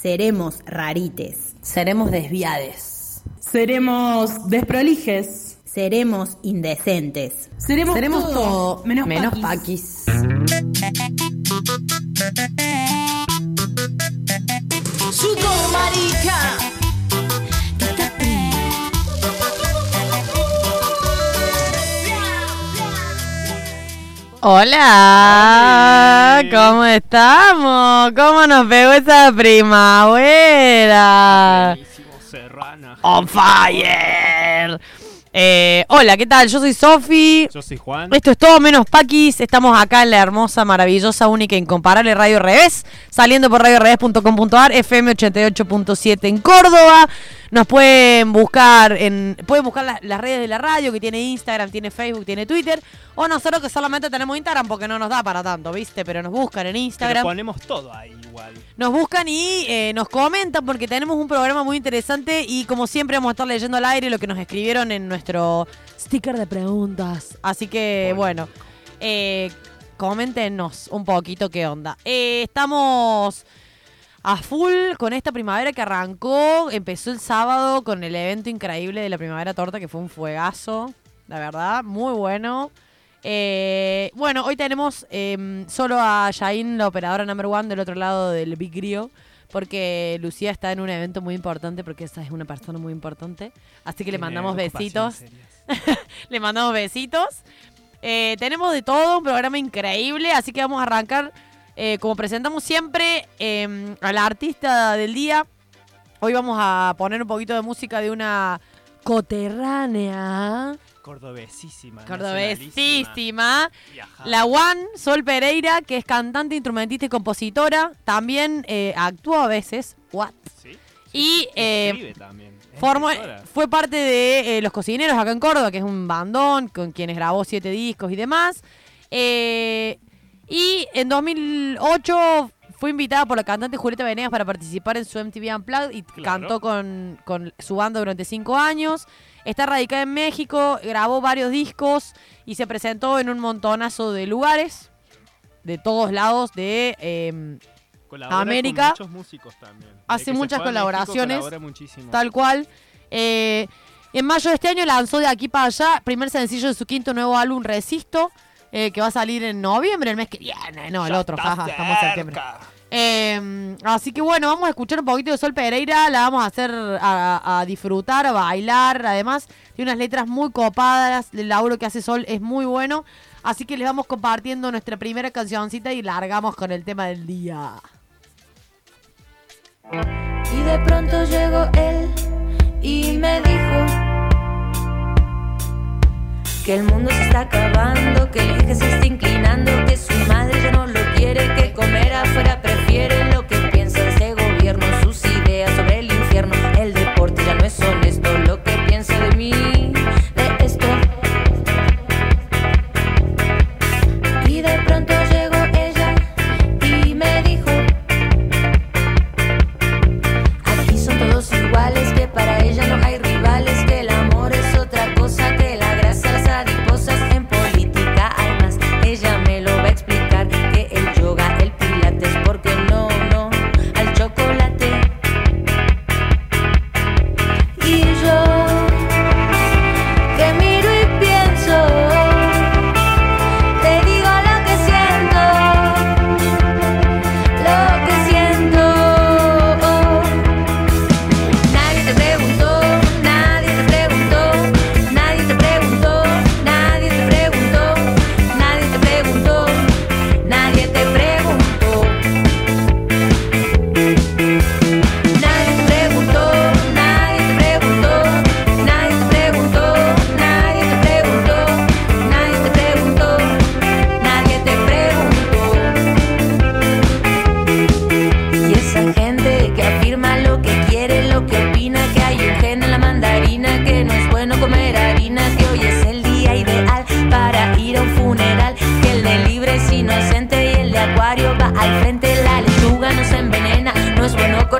Seremos rarites. Seremos desviades. Seremos desprolijes. Seremos indecentes. Seremos, Seremos todo, todo menos, menos paquis. paquis. Sudor, marica. Hola, ¿cómo estamos? ¿Cómo nos pegó esa primavera? On fire. Eh, hola, ¿qué tal? Yo soy Sofi. Yo soy Juan. Esto es todo menos Paquis. Estamos acá en la hermosa, maravillosa, única, incomparable Radio Revés, saliendo por radiorevés.com.ar, FM 88.7 en Córdoba. Nos pueden buscar en pueden buscar las, las redes de la radio, que tiene Instagram, tiene Facebook, tiene Twitter, o nosotros que solamente tenemos Instagram porque no nos da para tanto, ¿viste? Pero nos buscan en Pero Instagram. ponemos todo ahí igual. Nos buscan y eh, nos comentan porque tenemos un programa muy interesante y como siempre vamos a estar leyendo al aire lo que nos escribieron en nuestro sticker de preguntas. Así que bueno, eh, coméntenos un poquito qué onda. Eh, estamos a full con esta primavera que arrancó, empezó el sábado con el evento increíble de la primavera torta que fue un fuegazo, la verdad, muy bueno. Eh, bueno, hoy tenemos em, solo a Jain, la operadora number one, del otro lado del Big Rio, porque Lucía está en un evento muy importante, porque esa es una persona muy importante. Así que le mandamos besitos. le mandamos besitos. Eh, tenemos de todo, un programa increíble, así que vamos a arrancar, eh, como presentamos siempre, em, a la artista del día. Hoy vamos a poner un poquito de música de una coterránea. Cordobesísima. Cordobesísima. La Juan Sol Pereira, que es cantante, instrumentista y compositora. También eh, actúa a veces. What? ¿Sí? Y eh, formó- fue parte de Los Cocineros acá en Córdoba, que es un bandón con quienes grabó siete discos y demás. Eh, y en 2008 fue invitada por la cantante Julieta Venegas para participar en su MTV Unplugged y Claro. cantó con, con su banda durante cinco años. Está radicada en México, grabó varios discos y se presentó en un montonazo de lugares, de todos lados de... eh, Colabora América. Con muchos músicos también. Desde Hace muchas México, colaboraciones. Tal cual. Eh, en mayo de este año lanzó de aquí para allá, primer sencillo de su quinto nuevo álbum, Resisto, eh, que va a salir en noviembre, el mes que viene. No, el Ya otro, jaja, estamos en septiembre. Eh, así que bueno, vamos a escuchar un poquito de Sol Pereira, la vamos a hacer a, a disfrutar, a bailar, además tiene unas letras muy copadas, el laburo que hace Sol es muy bueno, así que les vamos compartiendo nuestra primera cancioncita y largamos con el tema del día. Y de pronto llegó él y me dijo que el mundo se está acabando, que el eje se está inclinando, que su madre ya no lo quiere, que comer afuera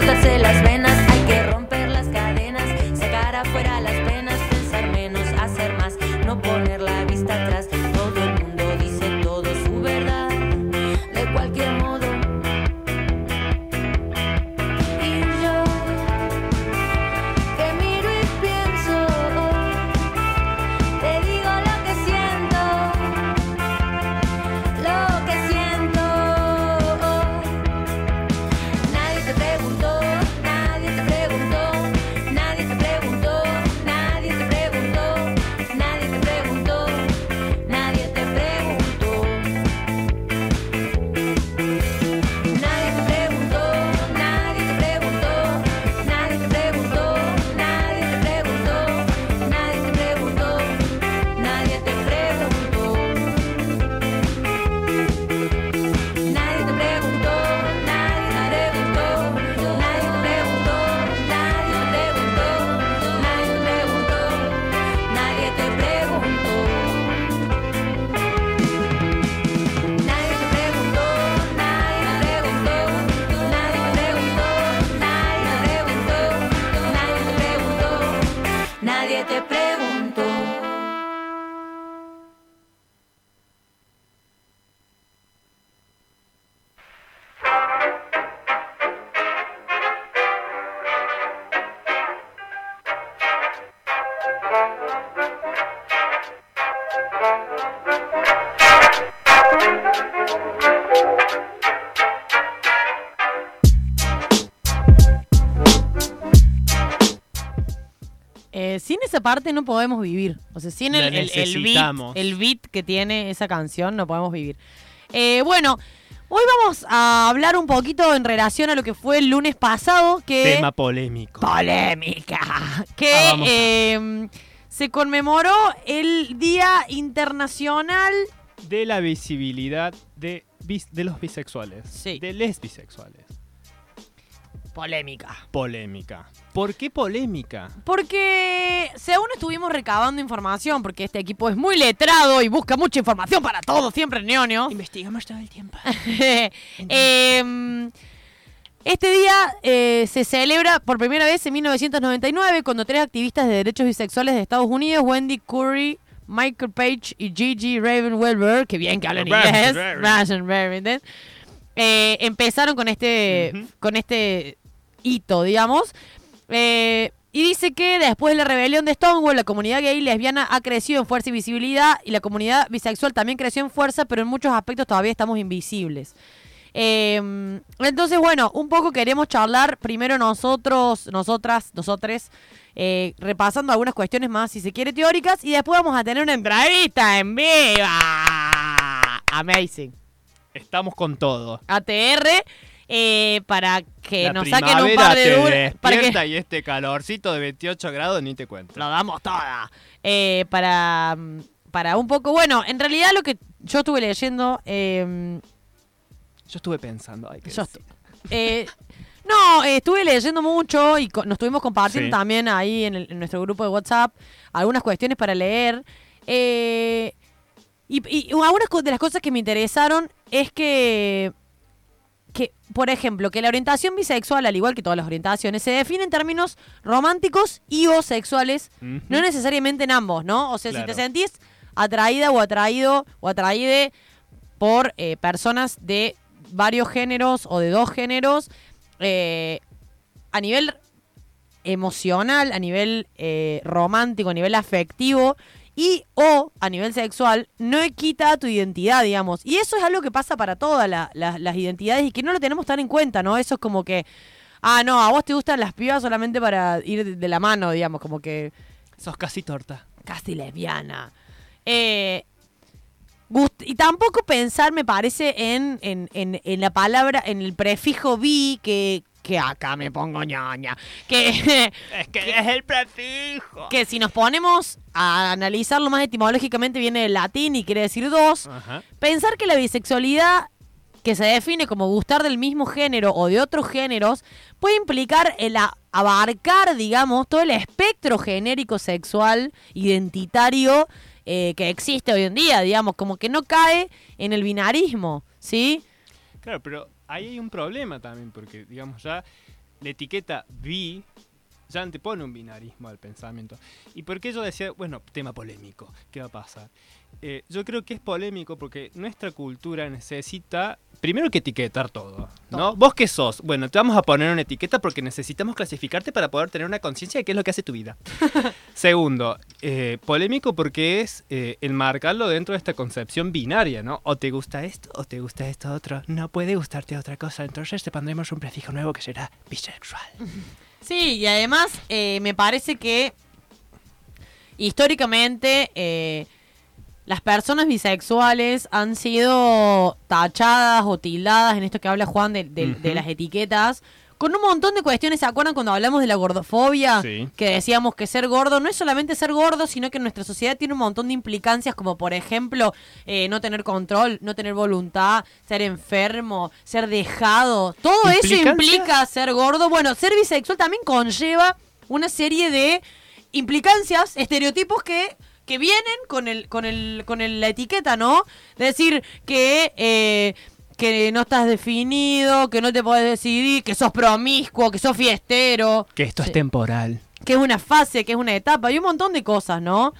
cortarse las venas, Eh, sin esa parte no podemos vivir. O sea, sin el, el, beat, beat que tiene esa canción no podemos vivir. Eh, bueno, hoy vamos a hablar un poquito en relación a lo que fue el lunes pasado, que... Tema polémico. polémica. Que Ah, eh, se conmemoró el Día Internacional De la visibilidad de, bis- de los bisexuales. Sí. De les bisexuales. Polémica. Polémica. ¿Por qué polémica? Porque según estuvimos recabando información, porque este equipo es muy letrado y busca mucha información para todo, siempre neonio. Investigamos todo el tiempo. Em, este día eh, se celebra por primera vez en 1999 cuando tres activistas de derechos bisexuales de Estados Unidos, Wendy Curry, Michael Page y Gigi Ravenwelber, que bien que hablan inglés, eh, empezaron con este, con este hito, digamos. Eh, y dice que después de la rebelión de Stonewall, la comunidad gay y lesbiana ha crecido en fuerza y visibilidad y la comunidad bisexual también creció en fuerza, pero en muchos aspectos todavía estamos invisibles. Eh, entonces, bueno, un poco queremos charlar primero nosotros, nosotras, nosotres, eh, repasando algunas cuestiones más, si se quiere, teóricas, y después vamos a tener una entrevista en viva. Amazing. Estamos con todo. ATR, eh, para que La nos saquen un par de dudas. Para que y este calorcito de 28 grados ni te cuento. lo damos toda. Eh, para, para un poco, bueno, en realidad lo que yo estuve leyendo, eh, Yo estuve pensando, hay que Yo decir. Eh, no, eh, estuve leyendo mucho y nos estuvimos compartiendo Sí. también ahí en, el- en nuestro grupo de WhatsApp algunas cuestiones para leer. Eh, y, y algunas de las cosas que me interesaron es que, que, por ejemplo, que la orientación bisexual, al igual que todas las orientaciones, se define en términos románticos y o sexuales, no necesariamente en ambos, ¿no? O sea, si te sentís atraída o atraído o atraíde por eh, personas de varios géneros o de dos géneros, eh, a nivel emocional, a nivel eh, romántico, a nivel afectivo y o a nivel sexual, no quita tu identidad, digamos. Y eso es algo que pasa para todas la- la- las identidades y que no lo tenemos tan en cuenta, ¿no? Eso es como que, ah, no, a vos te gustan las pibas solamente para ir de- la mano, digamos, como que Sos casi torta. casi lesbiana. Eh, y tampoco pensar, me parece, en, en, en, en la palabra, en el prefijo bi, que, que acá me pongo ñoña. Que, Es que es el prefijo. que si nos ponemos a analizarlo más etimológicamente, viene del latín y quiere decir dos. Ajá. Pensar que la bisexualidad, que se define como gustar del mismo género o de otros géneros, puede implicar el a- abarcar, digamos, todo el espectro genérico sexual, identitario, eh, que existe hoy en día, digamos, como que no cae en el binarismo, ¿sí? Claro, pero ahí hay un problema también, porque, digamos, ya la etiqueta bi ya antepone un binarismo al pensamiento. ¿Y por qué yo decía, bueno, tema polémico, qué va a pasar? Eh, yo creo que es polémico porque nuestra cultura necesita, primero que etiquetar todo, ¿no? ¿Vos qué sos? Bueno, te vamos a poner una etiqueta porque necesitamos clasificarte para poder tener una conciencia de qué es lo que hace tu vida. Segundo, eh, polémico porque es eh, enmarcarlo dentro de esta concepción binaria, ¿no? O te gusta esto o te gusta esto otro. No puede gustarte otra cosa. Entonces te pondremos un prefijo nuevo que será bisexual. Sí, y además eh, me parece que históricamente eh, las personas bisexuales han sido tachadas o tildadas en esto que habla Juan de, de- de las etiquetas. Con un montón de cuestiones, ¿se acuerdan cuando hablamos de la gordofobia? Sí. Que decíamos que ser gordo no es solamente ser gordo, sino que nuestra sociedad tiene un montón de implicancias, como por ejemplo, eh, no tener control, no tener voluntad, ser enfermo, ser dejado. Todo eso implica ser gordo. Bueno, ser bisexual también conlleva una serie de implicancias, estereotipos que, que vienen con el, con el, con el- la etiqueta, ¿no? De decir que, eh, que no estás definido, que no te podés decidir, que sos promiscuo, que sos fiestero, Que esto es temporal. que es una fase, que es una etapa, y un montón de cosas, ¿no?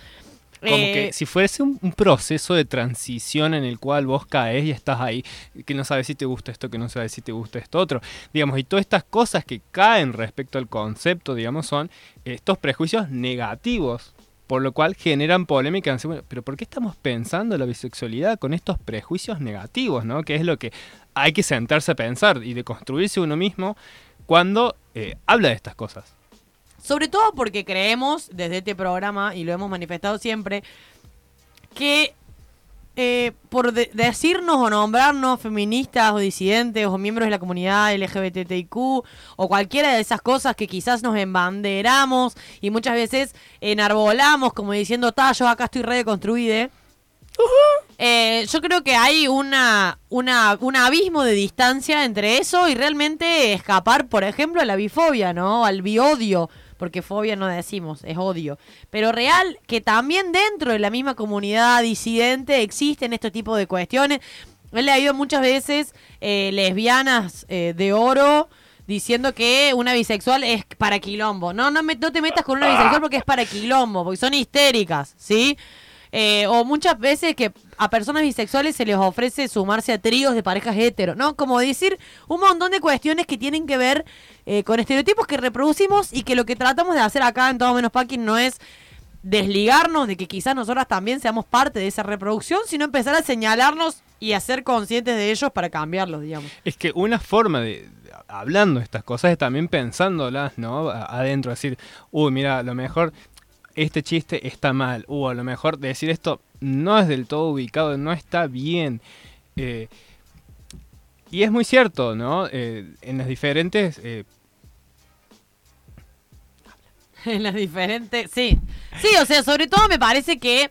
Como Eh, que si fuese un, un proceso de transición en el cual vos caes y estás ahí, que no sabes si te gusta esto, que no sabes si te gusta esto otro, digamos, y todas estas cosas que caen respecto al concepto, digamos, son estos prejuicios negativos, por lo cual generan polémica. Pero ¿por qué estamos pensando la bisexualidad con estos prejuicios negativos, no? Que es lo que hay que sentarse a pensar y de construirse uno mismo cuando eh, habla de estas cosas. Sobre todo porque creemos, desde este programa, y lo hemos manifestado siempre, que eh, por de- decirnos o nombrarnos feministas o disidentes o miembros de la comunidad LGBTIQ o cualquiera de esas cosas que quizás nos embanderamos y muchas veces enarbolamos como diciendo, ta, yo acá estoy redeconstruida. Eh, yo creo que hay una, una, un abismo de distancia entre eso y realmente escapar, por ejemplo, a la bifobia, ¿no? Al biodio, porque fobia no decimos, es odio. Pero real que también dentro de la misma comunidad disidente existen este tipo de cuestiones. He leído muchas veces eh, lesbianas eh, de oro diciendo que una bisexual es para quilombo. No, no, me- no te metas con una bisexual porque es para quilombo, porque son histéricas, ¿sí? Eh, o muchas veces que a personas bisexuales se les ofrece sumarse a tríos de parejas hetero, ¿no? Como decir un montón de cuestiones que tienen que ver eh, con estereotipos que reproducimos y que lo que tratamos de hacer acá en Todo Menos Packing no es desligarnos de que quizás nosotras también seamos parte de esa reproducción, sino empezar a señalarnos y a ser conscientes de ellos para cambiarlos, digamos. Es que una forma de, hablando estas cosas es también pensándolas, ¿no? Adentro, decir, uy, mira, lo mejor este chiste está mal, o a lo mejor decir esto no es del todo ubicado, no está bien. Eh, y es muy cierto, ¿no? Eh, en las diferentes... eh, En las diferentes. Sí. Sí, o sea, sobre todo me parece que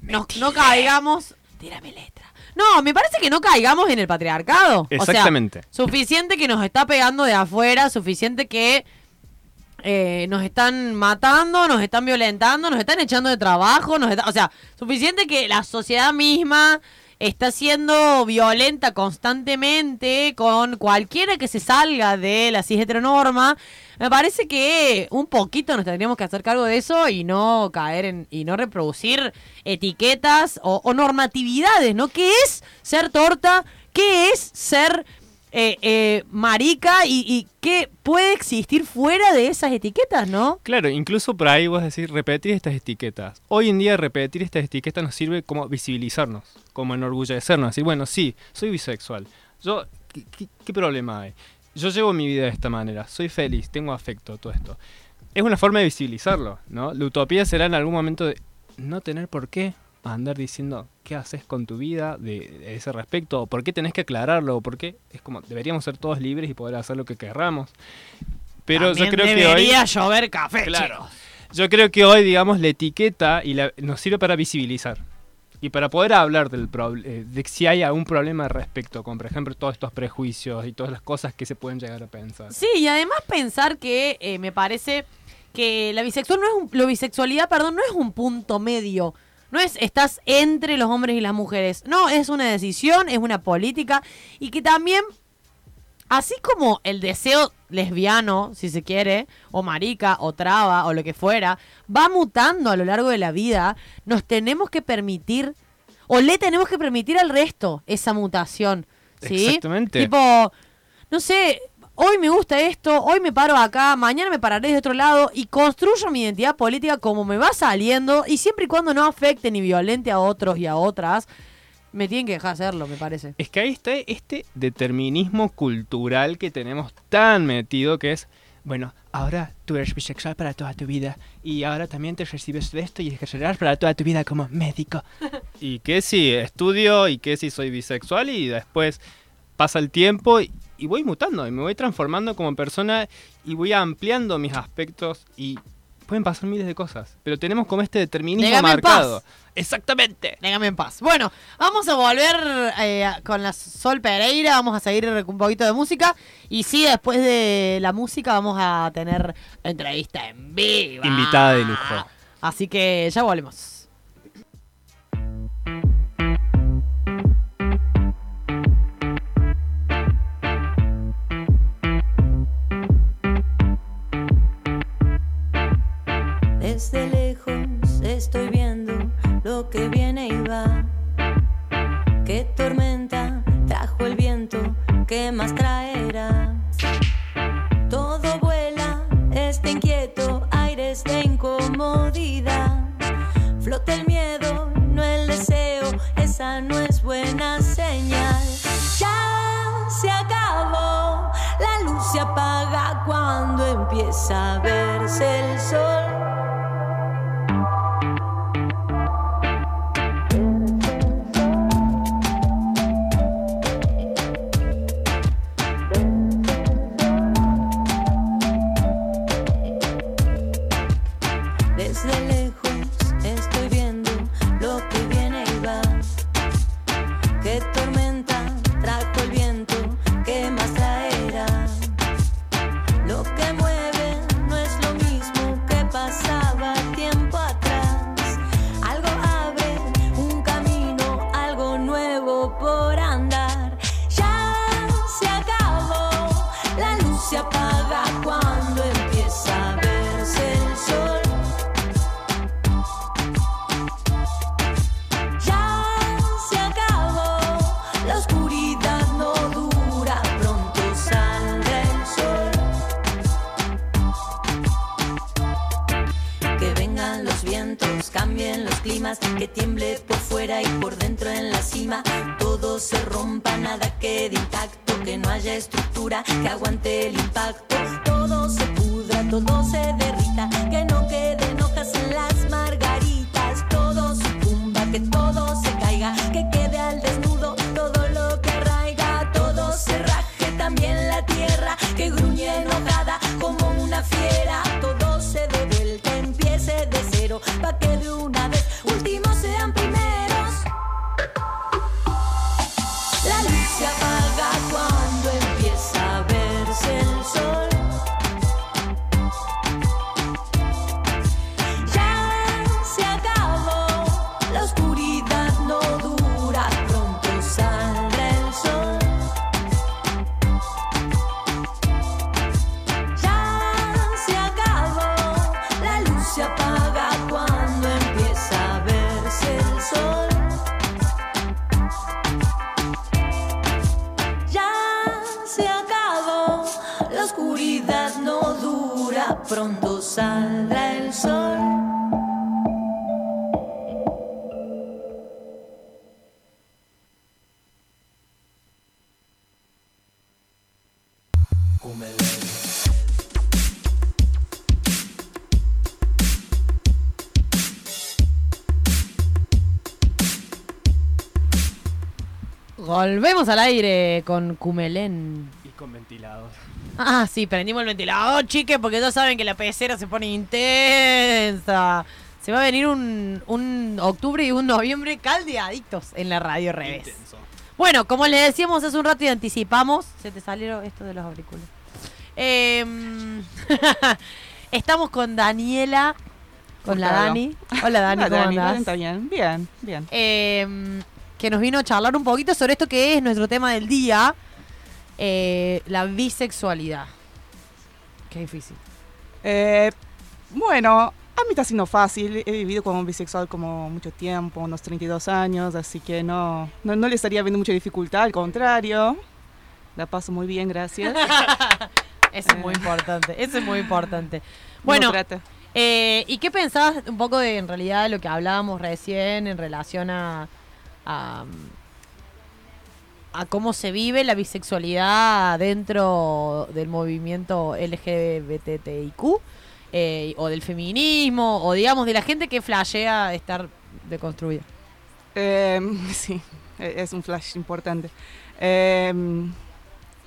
nos- no caigamos. Tírame letra. No, me parece que no caigamos en el patriarcado. Exactamente. O sea, suficiente que nos está pegando de afuera, suficiente que eh, nos están matando, nos están violentando, nos están echando de trabajo, nos está- o sea, suficiente que la sociedad misma está siendo violenta constantemente con cualquiera que se salga de la cis heteronorma. Me parece que un poquito nos tendríamos que hacer cargo de eso y no caer en y no reproducir etiquetas o, o normatividades, ¿no? ¿Qué es ser torta? ¿Qué es ser eh, eh, marica y, y qué puede existir fuera de esas etiquetas, ¿no? Claro, incluso por ahí vos decís repetir estas etiquetas. Hoy en día repetir estas etiquetas nos sirve como visibilizarnos, como enorgullecernos, decir, bueno, sí, soy bisexual. Yo, ¿qué, qué- qué problema hay? Yo llevo mi vida de esta manera, soy feliz, tengo afecto, todo esto. Es una forma de visibilizarlo, ¿no? La utopía será en algún momento de no tener por qué andar diciendo qué haces con tu vida de, de ese respecto, o por qué tenés que aclararlo, o por qué es como deberíamos ser todos libres y poder hacer lo que querramos. Pero También yo creo que hoy debería llover café, Claro. chicos. yo creo que hoy, digamos, la etiqueta y la- nos sirve para visibilizar. Y para poder hablar del eh, de si hay algún problema respecto con, por ejemplo, todos estos prejuicios y todas las cosas que se pueden llegar a pensar. Sí, y además pensar que eh, me parece que la bisexual no es un, la bisexualidad, perdón, no es un punto medio. No es estás entre los hombres y las mujeres. No, es una decisión, es una política y que también así como el deseo lesbiano, si se quiere, o marica, o traba, o lo que fuera, va mutando a lo largo de la vida, nos tenemos que permitir, o le tenemos que permitir al resto esa mutación. ¿sí? Exactamente. Tipo, no sé, hoy me gusta esto, hoy me paro acá, mañana me pararé de otro lado y construyo mi identidad política como me va saliendo y siempre y cuando no afecte ni violente a otros y a otras, me tienen que dejar hacerlo, me parece. Es que ahí está este determinismo cultural que tenemos tan metido que es, bueno, ahora tú eres bisexual para toda tu vida y ahora también te recibes de esto y ejercerás para toda tu vida como médico. y que si estudio y que si soy bisexual y después pasa el tiempo y, y voy mutando y me voy transformando como persona y voy ampliando mis aspectos y pueden pasar miles de cosas, pero tenemos como este determinismo en marcado. paz. Exactamente. Déjame en paz. Bueno, vamos a volver eh, con la Sol Pereira, vamos a seguir con un poquito de música. Y sí, después de la música vamos a tener entrevista en vivo. Invitada de lujo. Así que ya volvemos. La saldrá el sol. Volvemos al aire con Cumelén. Y con ventilador. Ah, sí, prendimos el ventilador, chique, porque todos saben que la pecera se pone intensa. Se va a venir un, un octubre y un noviembre caldeaditos en la radio revés. Intenso. Bueno, como les decíamos hace un rato y anticipamos, se te salieron esto de los auriculares. Em, estamos con Daniela, con la Claro. Dani. Hola Dani, Hola, ¿cómo Dani, andás? ¿está bien? Bien, bien. Em, que nos vino a charlar un poquito sobre esto que es nuestro tema del día, eh, la bisexualidad. Qué difícil. Eh, bueno, a mí está siendo fácil. He vivido como bisexual como mucho tiempo, unos 32 años, así que no, no, no le estaría viendo mucha dificultad, al contrario. La paso muy bien, gracias. Eso es muy importante, eso es muy importante. Bueno, eh, ¿y qué pensabas un poco de en realidad lo que hablábamos recién en relación a, a, a cómo se vive la bisexualidad dentro del movimiento LGBTIQ eh, o del feminismo o digamos de la gente que flashea estar deconstruida? Eh, sí, e- es un flash importante. Eh,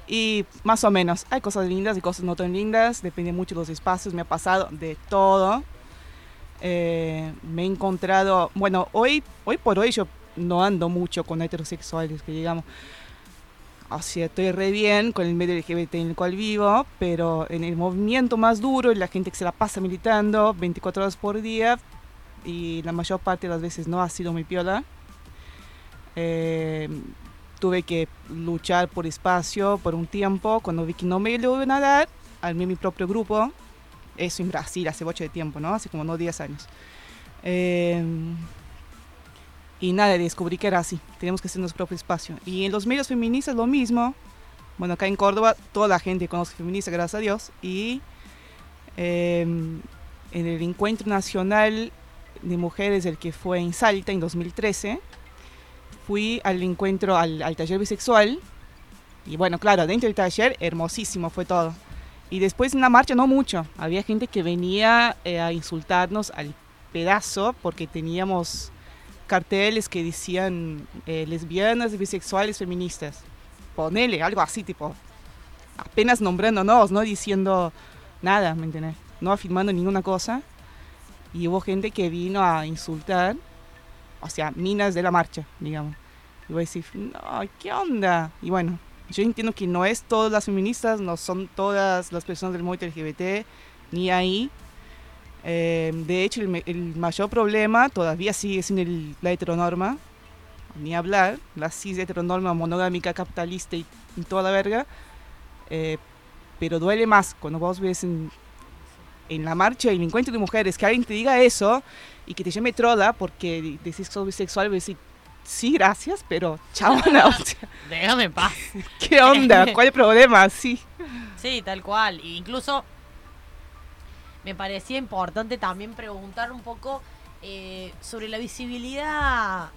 y más o menos, hay cosas lindas y cosas no tan lindas, depende mucho de los espacios, me ha pasado de todo. Eh, me he encontrado, bueno, hoy, hoy por hoy yo no ando mucho con heterosexuales, que digamos, o sea, estoy re bien con el medio LGBT en el cual vivo, pero en el movimiento más duro, la gente que se la pasa militando 24 horas por día, y la mayor parte de las veces no ha sido muy piola. Eh, tuve que luchar por espacio por un tiempo. Cuando vi que no me lo iban a dar, armé mi propio grupo. Eso en Brasil, hace mucho de tiempo, ¿no? Hace como no 10 años. Eh, y nada, descubrí que era así. Tenemos que hacer nuestro propio espacio. Y en los medios feministas lo mismo. Bueno, acá en Córdoba toda la gente conoce feminista, gracias a Dios. Y eh, en el encuentro nacional de mujeres, el que fue en Salta en 2013, fui al encuentro, al, al taller bisexual. Y bueno, claro, dentro del taller, hermosísimo fue todo. Y después en la marcha no mucho. Había gente que venía eh, a insultarnos al pedazo porque teníamos carteles que decían eh, lesbianas, bisexuales, feministas. Ponele, algo así, tipo, apenas nombrándonos, no diciendo nada, ¿me entiendes? No afirmando ninguna cosa. Y hubo gente que vino a insultar, o sea, minas de la marcha, digamos. Y voy a decir, no, ¿qué onda? Y bueno, yo entiendo que no es todas las feministas, no son todas las personas del movimiento LGBT, ni ahí. Eh, de hecho, el, el mayor problema todavía sigue siendo el- la heteronorma, ni hablar, la cis heteronorma monogámica, capitalista y, y toda la verga. Eh, pero duele más cuando vos ves en, en la marcha el encuentro de mujeres que alguien te diga eso y que te llame trola porque decís que sos bisexual, y decir, sí, gracias, pero chabona, o sea, Déjame en paz. ¿qué onda? ¿Cuál es el problema? Sí. Sí, tal cual. E incluso me parecía importante también preguntar un poco eh, sobre la visibilidad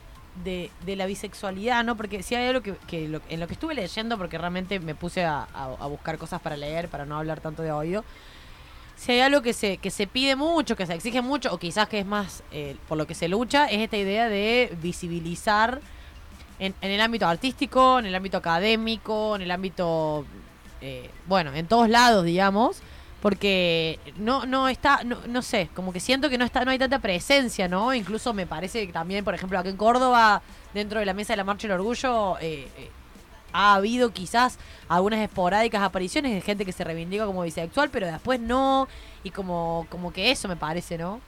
de, la bisexualidad, ¿no? Porque si hay algo que, que en lo que estuve leyendo, porque realmente me puse a buscar cosas para leer, para no hablar tanto de oído. Si hay algo que se, que se pide mucho, que se exige mucho, o quizás que es más eh, por lo que se lucha, es esta idea de visibilizar en, en el ámbito artístico, en el ámbito académico, en el ámbito, eh, bueno, en todos lados, digamos, porque no, no está, no, no sé, como que siento que no está, no hay tanta presencia, ¿no? Incluso me parece que también, por ejemplo, aquí en Córdoba, dentro de la mesa de la Marcha del Orgullo, eh, eh, ha habido quizás algunas esporádicas apariciones de gente que se reivindica como bisexual, pero después no, y como, como que eso me parece, ¿no?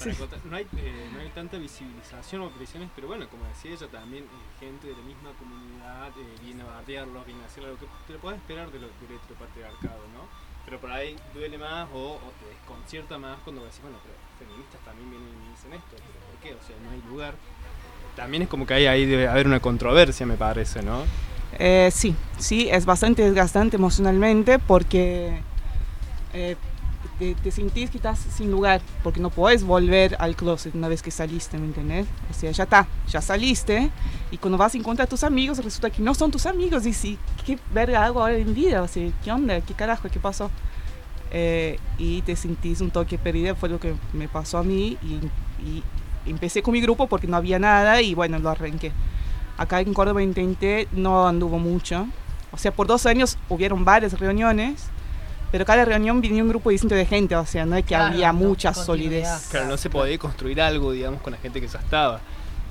¿No? Para contar, no, hay, eh, no hay tanta visibilización o presiones, pero bueno, como decía ella, también eh, gente de la misma comunidad eh, viene a bardearlos, viene a hacer lo que te lo puedes esperar de lo, del heteropatriarcado, ¿no? Pero por ahí duele más o, o te desconcierta más cuando decís, bueno, pero feministas también vienen y dicen esto, pero ¿por qué? O sea, no hay lugar. También es como que hay ahí debe haber una controversia, me parece, ¿no? Eh, sí, sí, es bastante desgastante emocionalmente porque eh, te, te sentís que estás sin lugar, porque no puedes volver al closet una vez que saliste, ¿me entiendes? O sea, ya está, ya saliste y cuando vas a encontrar a tus amigos resulta que no son tus amigos y sí, ¿qué verga hago ahora en vida? O sea, ¿qué onda? ¿Qué carajo? ¿Qué pasó? Eh, y te sentís un toque perdido, fue lo que me pasó a mí y, y empecé con mi grupo porque no había nada y bueno, lo arranqué. Acá en Córdoba intenté, no anduvo mucho. O sea, por dos años hubieron varias reuniones, pero cada reunión venía un grupo distinto de gente, o sea, no es que Claro, había no, mucha solidez. Claro, no se podía construir algo, digamos, con la gente que ya estaba.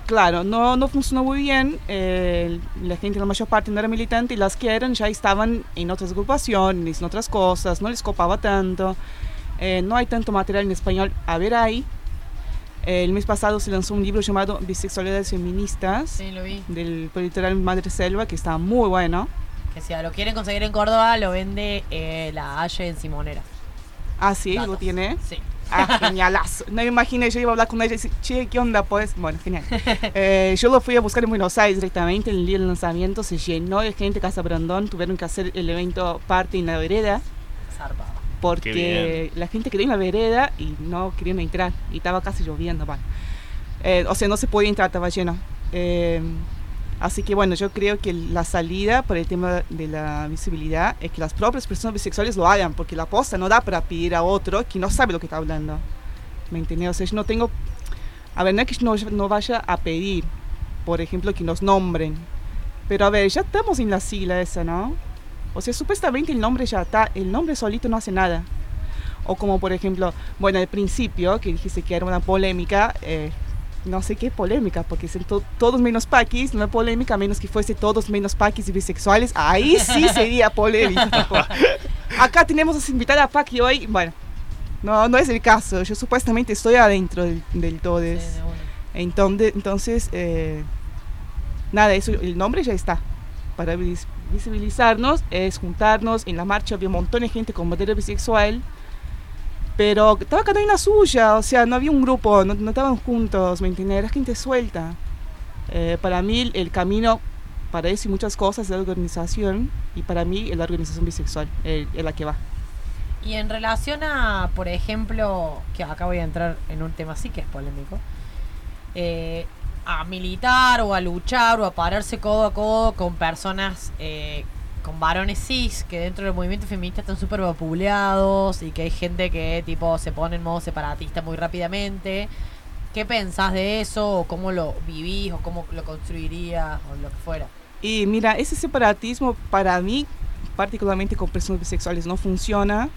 Claro, no, no funcionó muy bien. eh, la gente, la mayor parte no era militante y las que eran ya estaban en otras agrupaciones, en otras cosas, no les copaba tanto. eh, no hay tanto material en español. A ver, ahí. el mes pasado se lanzó un libro llamado Bisexualidades Feministas Sí, lo vi. del editorial Madre Selva, que está muy bueno. Que si lo quieren conseguir en Córdoba, lo vende eh, la Aye en Simonera. Ah, sí, lo tiene. Sí. Ah, genialazo. No me imaginé, yo iba a hablar con ella y decir, che, ¿qué onda? Pues, bueno, genial. Eh, yo lo fui a buscar en Buenos Aires directamente, el día del lanzamiento se llenó de gente, Casa Brandón, tuvieron que hacer el evento parte en la vereda, Zarpado. porque la gente quería ir en la vereda y no querían entrar, y estaba casi lloviendo, bueno. Eh, o sea, no se podía entrar, estaba lleno. Eh, así que bueno, yo creo que la salida por el tema de la visibilidad es que las propias personas bisexuales lo hagan, porque la posta no da para pedir a otro que no sabe lo que está hablando. ¿Me entiendes? O sea, yo no tengo... A ver, no es que no, no vaya a pedir, por ejemplo, que nos nombren. Pero a ver, ya estamos en la sigla esa, ¿no? O sea, supuestamente el nombre ya está, el nombre solito no hace nada. O como por ejemplo, bueno, al principio, que dijiste que era una polémica, eh, no sé qué polémica, porque son to- todos menos paquis, no es polémica, a menos que fuese todos menos paquis y bisexuales, ahí sí sería polémica. tipo. Acá tenemos a invitar a Paqui hoy, bueno, no, no es el caso, yo supuestamente estoy adentro del, todes. Sí. Entonces, entonces eh, nada, eso, el nombre ya está. Para vis- visibilizarnos es juntarnos. En la marcha había un montón de gente con bandera bisexual. Pero estaba cada una suya, o sea, no había un grupo, no, no estaban juntos, ¿me entiendes? Era gente suelta. Eh, para mí el, camino para eso y muchas cosas es la organización. Y para mí es la organización bisexual, es la que va. Y en relación a, por ejemplo, que acá voy a entrar en un tema sí que es polémico, eh, a militar o a luchar o a pararse codo a codo con personas eh, con varones cis que dentro del movimiento feminista están súper vapuleados y que hay gente que tipo se pone en modo separatista muy rápidamente. ¿Qué pensás de eso? ¿O cómo lo vivís? ¿O cómo lo construirías? O lo que fuera. Y mira, ese separatismo para mí, particularmente con personas bisexuales, no funciona,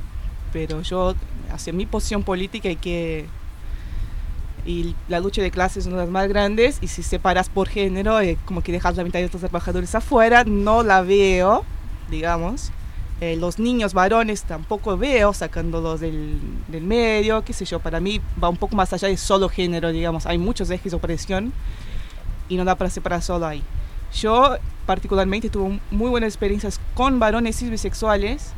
pero yo, hacia mi posición política y que y la lucha de clases es una de las más grandes y si separas por género, eh, como que dejas la mitad de estos trabajadores afuera, no la veo, digamos. Eh, los niños varones tampoco veo sacándolos del, del medio, qué sé yo, para mí va un poco más allá de solo género, digamos. Hay muchos ejes de opresión y no da para separar solo ahí. Yo particularmente tuve muy buenas experiencias con varones cis bisexuales,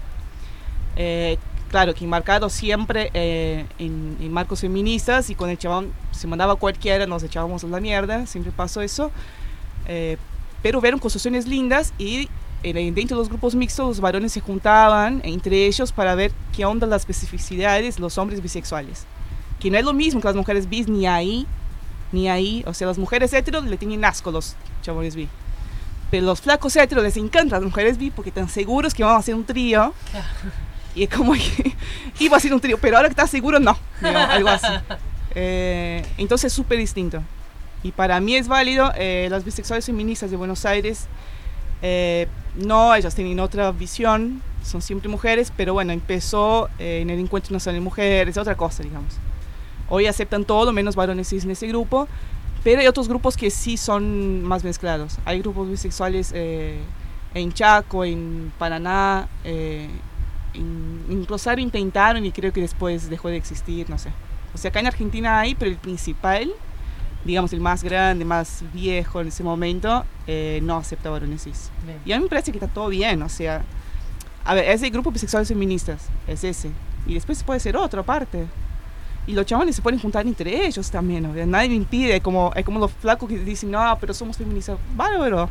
eh, claro, que marcado siempre eh, en, en, marcos feministas y con el chabón se mandaba cualquiera, nos echábamos a la mierda, siempre pasó eso. Eh, pero vieron construcciones lindas y dentro de los grupos mixtos los varones se juntaban entre ellos para ver qué onda las especificidades de los hombres bisexuales. Que no es lo mismo que las mujeres bis ni ahí, ni ahí. O sea, las mujeres heteros le tienen asco los chabones bi. Pero los flacos heteros les encantan las mujeres bi porque están seguros que vamos a hacer un trío. Y es como que iba a ser un trío, pero ahora que estás seguro, no. Digamos, algo así. Eh, entonces, súper distinto. Y para mí es válido. Eh, las bisexuales feministas de Buenos Aires, eh, no, ellas tienen otra visión. Son siempre mujeres, pero bueno, empezó eh, en el Encuentro Nacional de Mujeres, otra cosa, digamos. Hoy aceptan todo, menos varones cis en ese grupo. Pero hay otros grupos que sí son más mezclados. Hay grupos bisexuales eh, en Chaco, en Paraná, eh, en, en, Rosario intentaron y creo que después dejó de existir, no sé. O sea, acá en Argentina hay, pero el principal, digamos el más grande, más viejo en ese momento, eh, no acepta varones cis. Bien. Y a mí me parece que está todo bien, o sea, a ver, ese grupo bisexuales feministas, es ese. Y después puede ser otro aparte. Y los chavales se pueden juntar entre ellos también, ¿no? nadie me impide, como, es como los flacos que dicen, no, pero somos feministas. Pero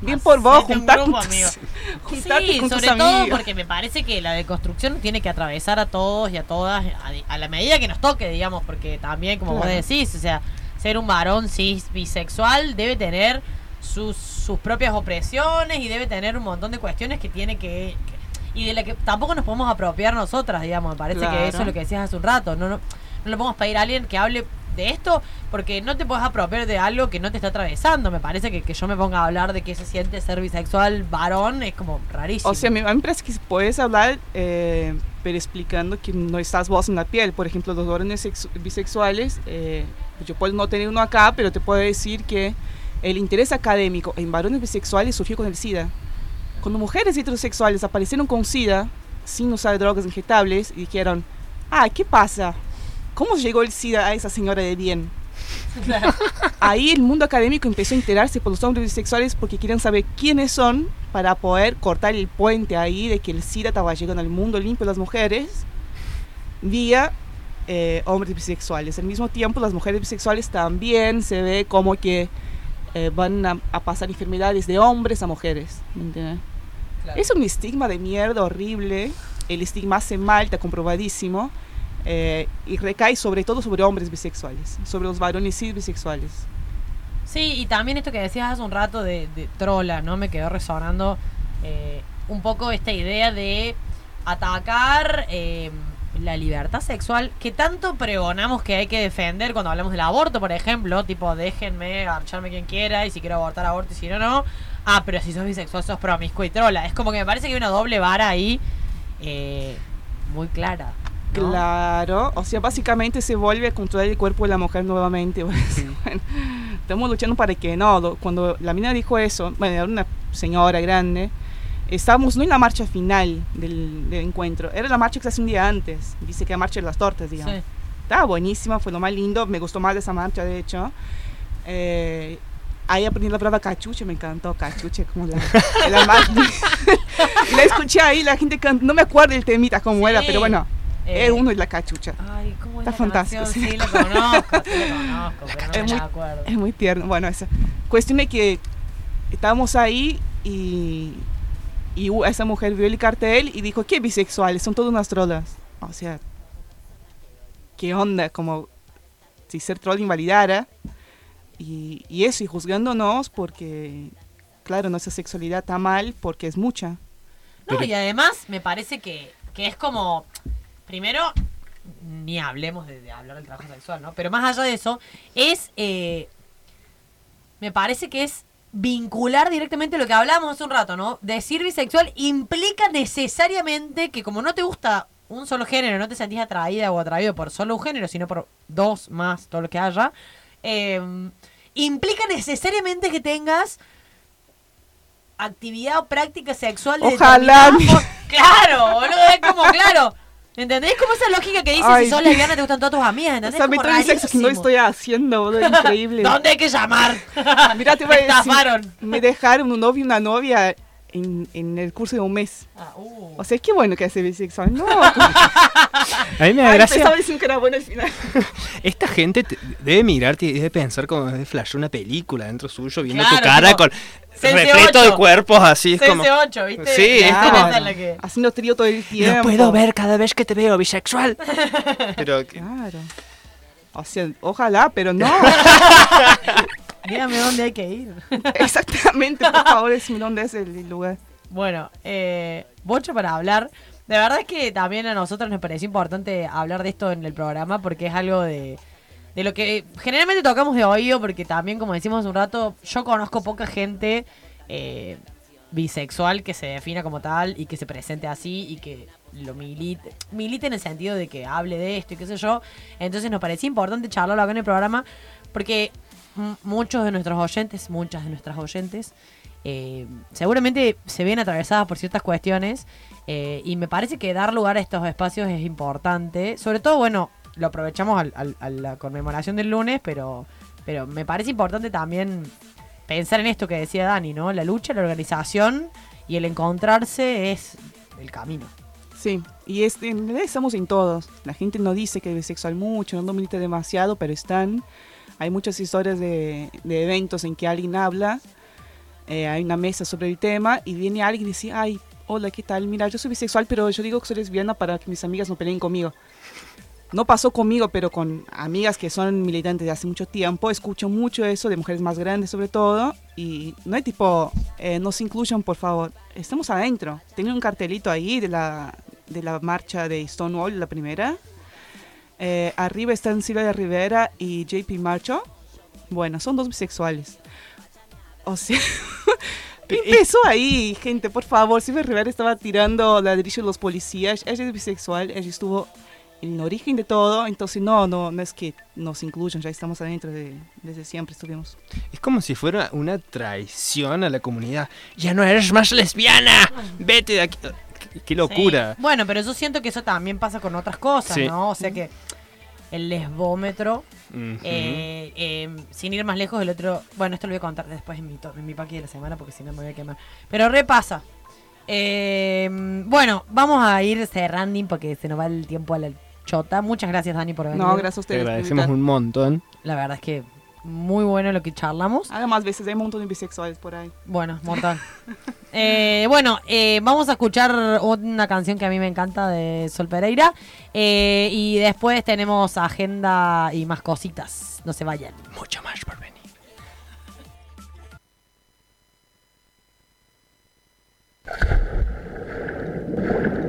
bien por vos, juntar grupo, con tus, sí, con sobre todo amigos. porque me parece que la deconstrucción tiene que atravesar a todos y a todas a, a la medida que nos toque, digamos, porque también, como claro. vos decís, o sea, ser un varón cis bisexual debe tener sus, sus propias opresiones y debe tener un montón de cuestiones que tiene que, que y de la que tampoco nos podemos apropiar nosotras, digamos. Me parece claro. que eso es lo que decías hace un rato. No, no, no le podemos pedir a alguien que hable de esto porque no te puedes apropiar de algo que no te está atravesando. Me parece que, que yo me ponga a hablar de que se siente ser bisexual varón es como rarísimo. O sea, a mí me parece que puedes hablar, eh, pero explicando que no estás vos en la piel. Por ejemplo, los varones bisexuales, eh, yo puedo no tener uno acá, pero te puedo decir que el interés académico en varones bisexuales surgió con el SIDA cuando mujeres heterosexuales aparecieron con SIDA, sin usar drogas injectables, y dijeron, ah, ¿qué pasa? ¿Cómo llegó el SIDA a esa señora de bien? Ahí el mundo académico empezó a enterarse por los hombres bisexuales porque querían saber quiénes son para poder cortar el puente ahí de que el SIDA estaba llegando al mundo limpio de las mujeres vía eh, hombres bisexuales. Al mismo tiempo, las mujeres bisexuales también se ve como que eh, van a, a, pasar enfermedades de hombres a mujeres. ¿me entiendes? Claro. Es un estigma de mierda horrible. El estigma hace mal, está comprobadísimo. Eh, y recae sobre todo sobre hombres bisexuales, sobre los varones cis bisexuales. Sí, y también esto que decías hace un rato de, de trola, ¿no? Me quedó resonando eh, un poco esta idea de atacar la libertad sexual que tanto pregonamos que hay que defender cuando hablamos del aborto, por ejemplo, tipo déjenme archarme quien quiera y si quiero abortar aborto y si no, no. Ah, pero si sos bisexual sos promiscuo y trola. Es como que me parece que hay una doble vara ahí eh, muy clara. ¿no? Claro, o sea, básicamente se vuelve a controlar el cuerpo de la mujer nuevamente. Sí. Bueno, estamos luchando para que no. Cuando la mina dijo eso, bueno, era una señora grande, estábamos no en la marcha final del, del, encuentro, era la marcha que se hace un día antes. Dice que la marcha de las tortas, digamos. Sí. Estaba buenísima, fue lo más lindo, me gustó más de esa marcha, de hecho. Eh, ahí aprendí la palabra cachuche, me encantó cachuche, como la, la más. la escuché ahí, la gente canta, no me acuerdo el temita como sí. era, pero bueno. Eh, es uno y la cachucha. Ay, ¿cómo es Está fantástico. Canción? Sí, la conozco, sí la conozco, pero no es me muy, acuerdo. Es muy tierno. Bueno, esa. Cuestión de que estábamos ahí y, y esa mujer vio el cartel y dijo, ¿qué bisexuales? Son todas unas trolas. O sea, ¿qué onda? Como si ser troll invalidara. Y, y, eso, y juzgándonos porque claro, nuestra sexualidad está mal porque es mucha. No, Pero- y además me parece que, que es como, primero, ni hablemos de, de hablar del trabajo sexual, ¿no? Pero más allá de eso, es, eh, me parece que es vincular directamente lo que hablábamos hace un rato, ¿no? Decir bisexual implica necesariamente que como no te gusta un solo género, no te sentís atraída o atraído por solo un género, sino por dos más, todo lo que haya, eh, implica necesariamente que tengas actividad o práctica sexual de Ojalá. for- Claro, boludo, es como, claro. ¿Entendés? Como esa lógica que dice Ay. si sos lesbiana te gustan todas tus amigas, O ¿entendés? sea, me Como trae sexo que no estoy haciendo, boludo, increíble. ¿Dónde hay que llamar? Mira, te voy a decir, me dejaron un novio y una novia en, en el curso de un mes. Ah, uh. O sea, qué bueno que hace bisexual. No, A mí me da Ay, gracia. pensaba decir que era bueno al final. Esta gente te- debe mirarte y debe pensar como de flash una película dentro suyo, viendo tu cara tipo, con repleto de 8. cuerpos así. Es como, CS8, ¿viste? Sí, es Claro, como- es la que- Haciendo trío todo el tiempo. no puedo ver cada vez que te veo bisexual. Pero que- Claro. O sea, ojalá, pero no. Dígame dónde hay que ir. Exactamente, por favor, decime dónde es el lugar. Bueno, eh, Bocho para hablar. De verdad es que también a nosotros nos pareció importante hablar de esto en el programa porque es algo de, de lo que generalmente tocamos de oído porque también, como decimos hace un rato, yo conozco poca gente eh, bisexual que se defina como tal y que se presente así y que lo milite, milite en el sentido de que hable de esto y qué sé yo. Entonces nos parecía importante charlarlo acá en el programa porque muchos de nuestros oyentes, muchas de nuestras oyentes, eh, seguramente se ven atravesadas por ciertas cuestiones eh, y me parece que dar lugar a estos espacios es importante. Sobre todo, bueno, lo aprovechamos al- a la conmemoración del lunes, pero, pero me parece importante también pensar en esto que decía Dani, ¿no? La lucha, la organización y el encontrarse es el camino. Sí, y en realidad estamos en todos. La gente no dice que es bisexual mucho, no milita demasiado, pero están. Hay muchas historias de, de eventos en que alguien habla, eh, hay una mesa sobre el tema y viene alguien y dice, ay, hola, ¿qué tal? Mira, yo soy bisexual, pero yo digo que soy lesbiana para que mis amigas no peleen conmigo. No pasó conmigo, pero con amigas que son militantes de hace mucho tiempo, escucho mucho eso, de mujeres más grandes sobre todo, y no hay tipo, eh, no se incluyan, por favor, estamos adentro. Tengo un cartelito ahí de la, de la marcha de Stonewall, la primera. Eh, arriba están Silvia Rivera y JP Marcho. Bueno, son dos bisexuales. O sea, ¿qué empezó ahí, gente? Por favor, Silvia Rivera estaba tirando ladrillos a los policías. Ella es bisexual, ella estuvo en el origen de todo. Entonces, no, no, no es que nos incluyan, ya estamos adentro de- desde siempre estuvimos. es como si fuera una traición a la comunidad. Ya no eres más lesbiana. Vete de aquí. Qué, qué locura. Sí. Bueno, pero yo siento que eso también pasa con otras cosas, Sí. ¿no? O sea que el lesbómetro. Eh, eh, sin ir más lejos, el otro. Bueno, esto lo voy a contar después en mi, to- en mi paqui de la semana porque si no me voy a quemar. Pero repasa. Eh, bueno, vamos a ir cerrando porque se nos va el tiempo a la chota. Muchas gracias, Dani, por venir. No, gracias a Te ustedes. por agradecemos un montón. La verdad es que muy bueno lo que charlamos. Haga más veces, hay un montón de bisexuales por ahí. Bueno, mortal. Eh, bueno, eh, vamos a escuchar una canción que a mí me encanta de Sol Pereira. Eh, y después tenemos agenda y más cositas. No se vayan. Mucho más por venir.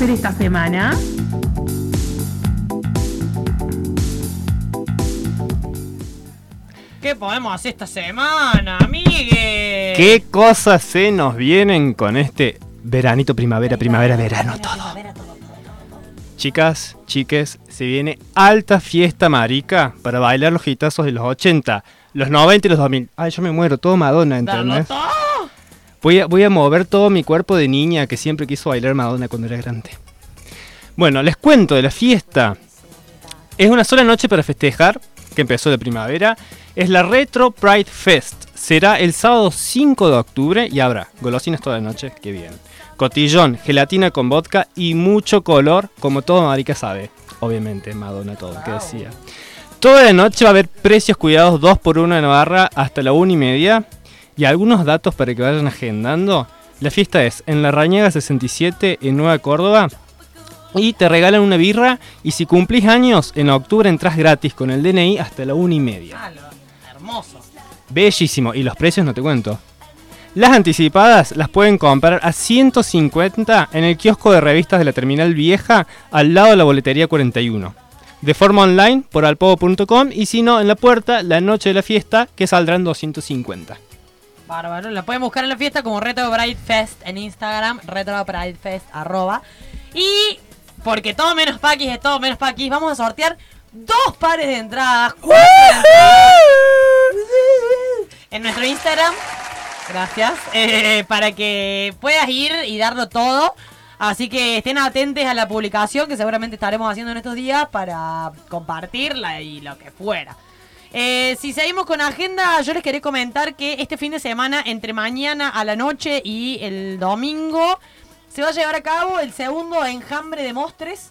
hacer esta semana? ¿Qué podemos hacer esta semana, amigue? ¿Qué cosas se nos vienen con este veranito, primavera, primavera, verano, todo? Chicas, chiques, se viene alta fiesta marica para bailar los hitazos de los 80, los 90 y los 2000. Ay, yo me muero, todo Madonna, ¿entendés? todo. Voy a, mover todo mi cuerpo de niña que siempre quiso bailar Madonna cuando era grande. Bueno, les cuento de la fiesta. Es una sola noche para festejar, que empezó de primavera. Es la Retro Pride Fest. Será el sábado 5 de octubre y habrá golosinas toda la noche, qué bien. Cotillón, gelatina con vodka y mucho color, como todo marica sabe. Obviamente, Madonna todo, que decía. Toda la noche va a haber precios cuidados 2 por 1 en Navarra hasta la 1 y media. Y algunos datos para que vayan agendando. La fiesta es en la Rañaga 67 en Nueva Córdoba. Y te regalan una birra. Y si cumplís años, en octubre entras gratis con el DNI hasta la 1 y media. Ah, lo- hermoso. Bellísimo. Y los precios no te cuento. Las anticipadas las pueden comprar a 150 en el kiosco de revistas de la Terminal Vieja al lado de la boletería 41. De forma online por alpovo.com y si no en la puerta la noche de la fiesta que saldrán 250. Bárbaro. La pueden buscar en la fiesta como Retro Pride Fest en Instagram. Retro Pride Fest arroba. Y porque todo menos paquis es todo menos paquis, vamos a sortear dos pares de entradas, en nuestro Instagram. Gracias. eh, para que puedas ir y darlo todo. Así que estén atentos a la publicación que seguramente estaremos haciendo en estos días para compartirla y lo que fuera. Eh, si seguimos con agenda, yo les quería comentar que este fin de semana, entre mañana a la noche y el domingo, se va a llevar a cabo el segundo enjambre de Mostres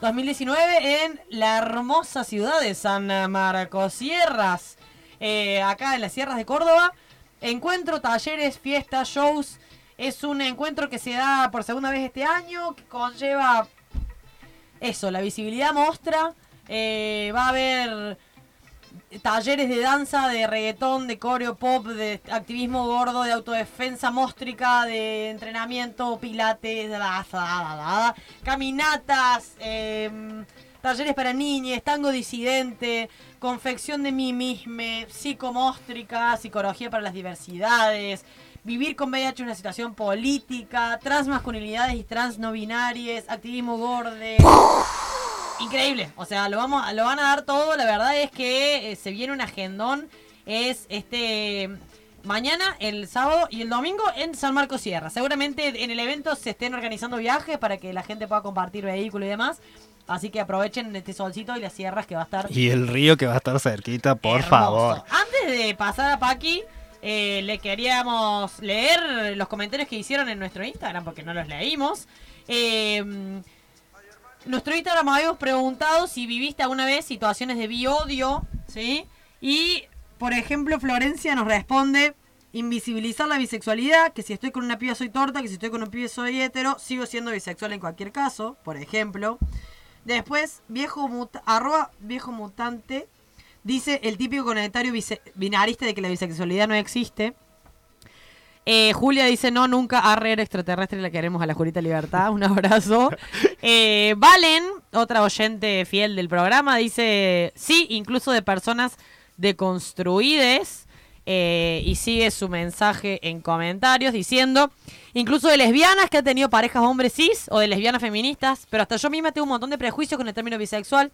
2019 en la hermosa ciudad de San Marcos Sierras, eh, acá en las sierras de Córdoba. Encuentro, talleres, fiestas, shows. Es un encuentro que se da por segunda vez este año, que conlleva eso, la visibilidad mostra. eh, va a haber talleres de danza, de reggaetón, de coreo pop, de activismo gordo, de autodefensa móstrica, de entrenamiento, pilates, da, caminatas, em, talleres para niñas, tango disidente, confección de mimisme, psicomóstrica, psicología para las diversidades, vivir con VIH en una situación política, transmasculinidades y trans no binarias, activismo gorde. Increíble, o sea, lo vamos, lo van a dar todo. La verdad es que eh, se viene un agendón. Es este mañana, el sábado y el domingo en San Marcos Sierra. Seguramente en el evento se estén organizando viajes para que la gente pueda compartir vehículos y demás. Así que aprovechen este solcito y las sierras que va a estar Y el río que va a estar cerquita, por hermoso. favor. Antes de pasar a Paqui, eh, le queríamos leer los comentarios que hicieron en nuestro Instagram porque no los leímos. Eh, nuestro Instagram habíamos preguntado si viviste alguna vez situaciones de biodio, ¿sí? Y, por ejemplo, Florencia nos responde invisibilizar la bisexualidad, que si estoy con una piba soy torta, que si estoy con un pibe soy hetero, sigo siendo bisexual en cualquier caso, por ejemplo. Después, viejo muta- arroba viejo mutante, dice el típico comentario bise- binarista de que la bisexualidad no existe. Eh, Julia dice, no, nunca, arre, era extraterrestre, la queremos a la Julita Libertad, un abrazo. Eh, Valen, otra oyente fiel del programa, dice, sí, incluso de personas deconstruides, eh, y sigue su mensaje en comentarios diciendo, incluso de lesbianas que han tenido parejas hombres cis o de lesbianas feministas, pero hasta yo misma tengo un montón de prejuicios con el término bisexual.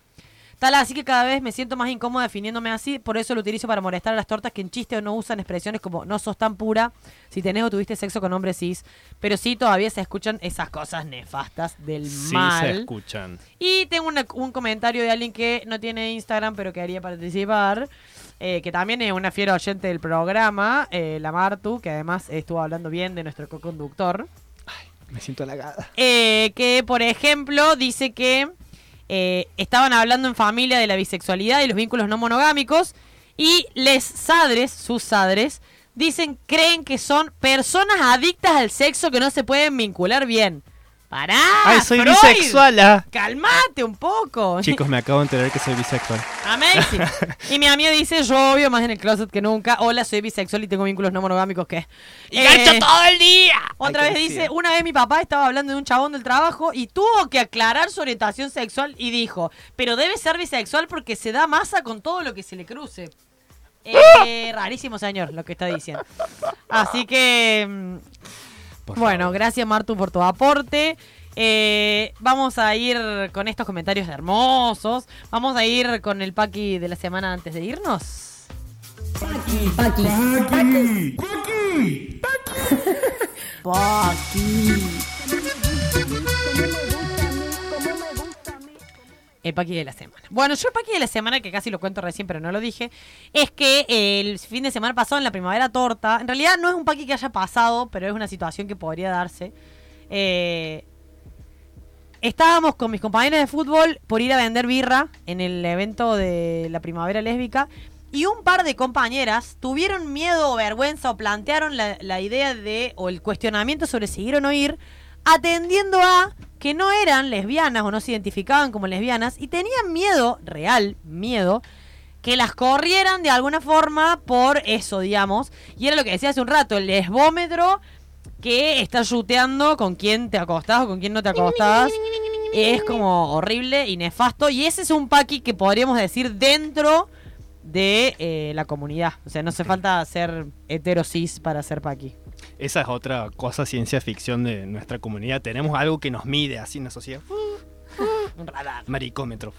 Tal así que cada vez me siento más incómoda definiéndome así, por eso lo utilizo para molestar a las tortas que en chiste o no usan expresiones como no sos tan pura si tenés o tuviste sexo con hombres cis, pero sí todavía se escuchan esas cosas nefastas del Sí mal. se escuchan. Y tengo una- un comentario de alguien que no tiene Instagram, pero quería participar. eh, que también es una fiera oyente del programa, eh, la Martu, que además estuvo hablando bien de nuestro co-conductor. Me siento halagada. Eh, que, por ejemplo, dice que eh, estaban hablando en familia de la bisexualidad y los vínculos no monogámicos. Y les sadres, sus sadres, dicen, creen que son personas adictas al sexo que no se pueden vincular bien. ¡Pará! ¡Ay, soy Freud! bisexual! ah. ¡Calmate un poco! Chicos, me acabo de enterar que soy bisexual. Amazing. y mi amigo dice, yo obvio más en el closet que nunca. Hola, soy bisexual y tengo vínculos no monogámicos que... ¡Y gancho todo el día! Otra vez dice, una vez mi papá estaba hablando de un chabón del trabajo y tuvo que aclarar su orientación sexual y dijo, pero debe ser bisexual porque se da masa con todo lo que se le cruce. Eh, rarísimo señor lo que está diciendo. Así que, mm, Por bueno, favor. gracias Martu por tu aporte. Eh, vamos a ir con estos comentarios hermosos. Vamos a ir con el Paqui de la semana antes de irnos. El Paqui de la semana. Bueno, yo el Paqui de la semana, que casi lo cuento recién, pero no lo dije, es que el fin de semana pasado en la primavera torta, en realidad no es un Paqui que haya pasado, pero es una situación que podría darse. Eh, estábamos con mis compañeros de fútbol por ir a vender birra en el evento de la primavera lésbica y un par de compañeras tuvieron miedo o vergüenza o plantearon la, la idea de o el cuestionamiento sobre seguir o no ir atendiendo a que no eran lesbianas o no se identificaban como lesbianas y tenían miedo, real miedo, que las corrieran de alguna forma por eso, digamos. Y era lo que decía hace un rato, el lesbómetro que está yuteando con quién te acostás o con quién no te acostás. Es como horrible y nefasto. Y ese es un paqui que podríamos decir dentro de eh, la comunidad. O sea, no hace falta ser heterosis para ser paqui. Esa es otra cosa ciencia ficción de nuestra comunidad. Tenemos algo que nos mide así en la sociedad. Un radar. Maricómetro.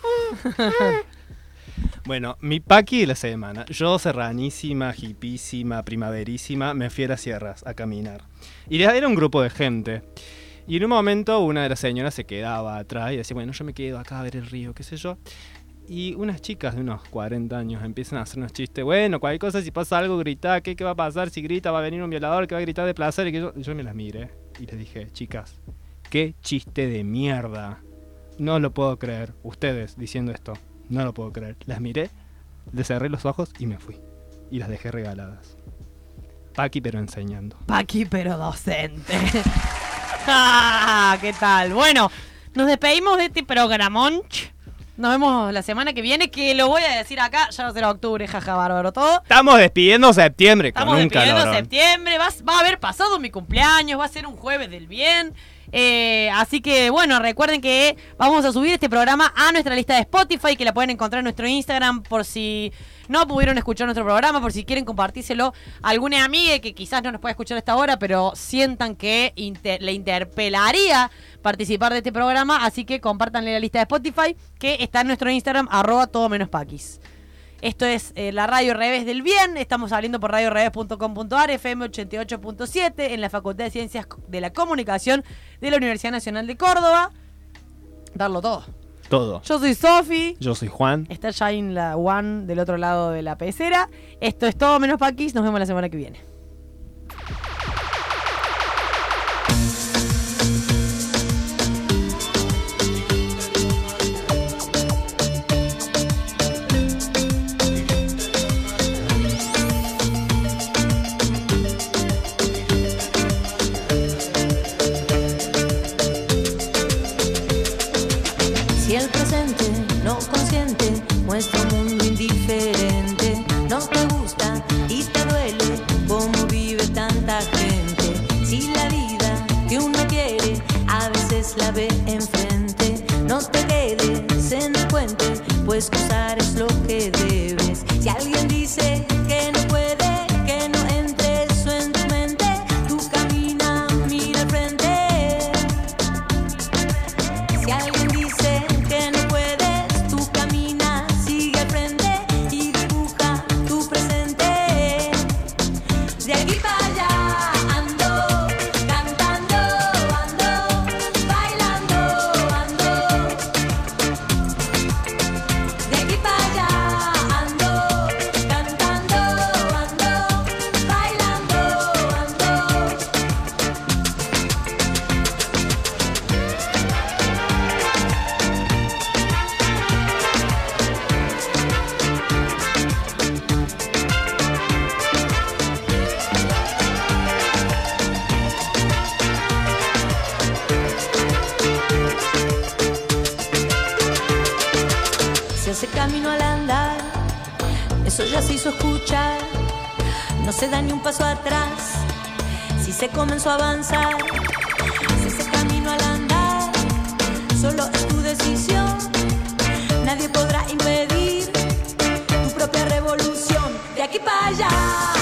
bueno, mi paqui de la semana. Yo, serranísima, hipísima, primaverísima, me fui a las sierras a caminar. Y era era un grupo de gente. Y en un momento una de las señoras se quedaba atrás y decía, bueno, yo me quedo acá a ver el río, qué sé yo. Y unas chicas de unos 40 años empiezan a hacer unos chistes. Bueno, cualquier cosa, si pasa algo, grita. ¿Qué, ¿Qué va a pasar? Si grita, va a venir un violador que va a gritar de placer. Y que yo, yo me las miré y les dije, chicas, qué chiste de mierda. No lo puedo creer. Ustedes diciendo esto. No lo puedo creer. Las miré, les cerré los ojos y me fui. Y las dejé regaladas. Paqui, pero enseñando. Paqui, pero docente. Ah, ¿Qué tal? Bueno, nos despedimos de este programón. Nos vemos la semana que viene, que lo voy a decir acá. Ya va a ser octubre, jaja, bárbaro todo. Estamos despidiendo septiembre con Estamos un despidiendo calorón. septiembre, va, va a haber pasado mi cumpleaños, va a ser un jueves del bien. Eh, así que bueno, recuerden que vamos a subir este programa a nuestra lista de Spotify, que la pueden encontrar en nuestro Instagram por si no pudieron escuchar nuestro programa, por si quieren compartírselo a alguna amiga que quizás no nos pueda escuchar esta hora, pero sientan que le interpelaría participar de este programa. Así que compártanle la lista de Spotify, que está en nuestro Instagram, arroba todo menos paquis. Esto es eh, la Radio Revés del Bien. Estamos saliendo por radioreves.com.ar, FM 88.7, en la Facultad de Ciencias de la Comunicación de la Universidad Nacional de Córdoba. Darlo todo. Todo. Yo soy Sofi. Yo soy Juan. Está Shine la One del otro lado de la pecera. Esto es todo menos Paquis. Nos vemos la semana que viene. Se hace camino al andar, eso ya se hizo escuchar. No se da ni un paso atrás, si se comenzó a avanzar. Se hace camino al andar, solo es tu decisión. Nadie podrá impedir tu propia revolución. De aquí para allá.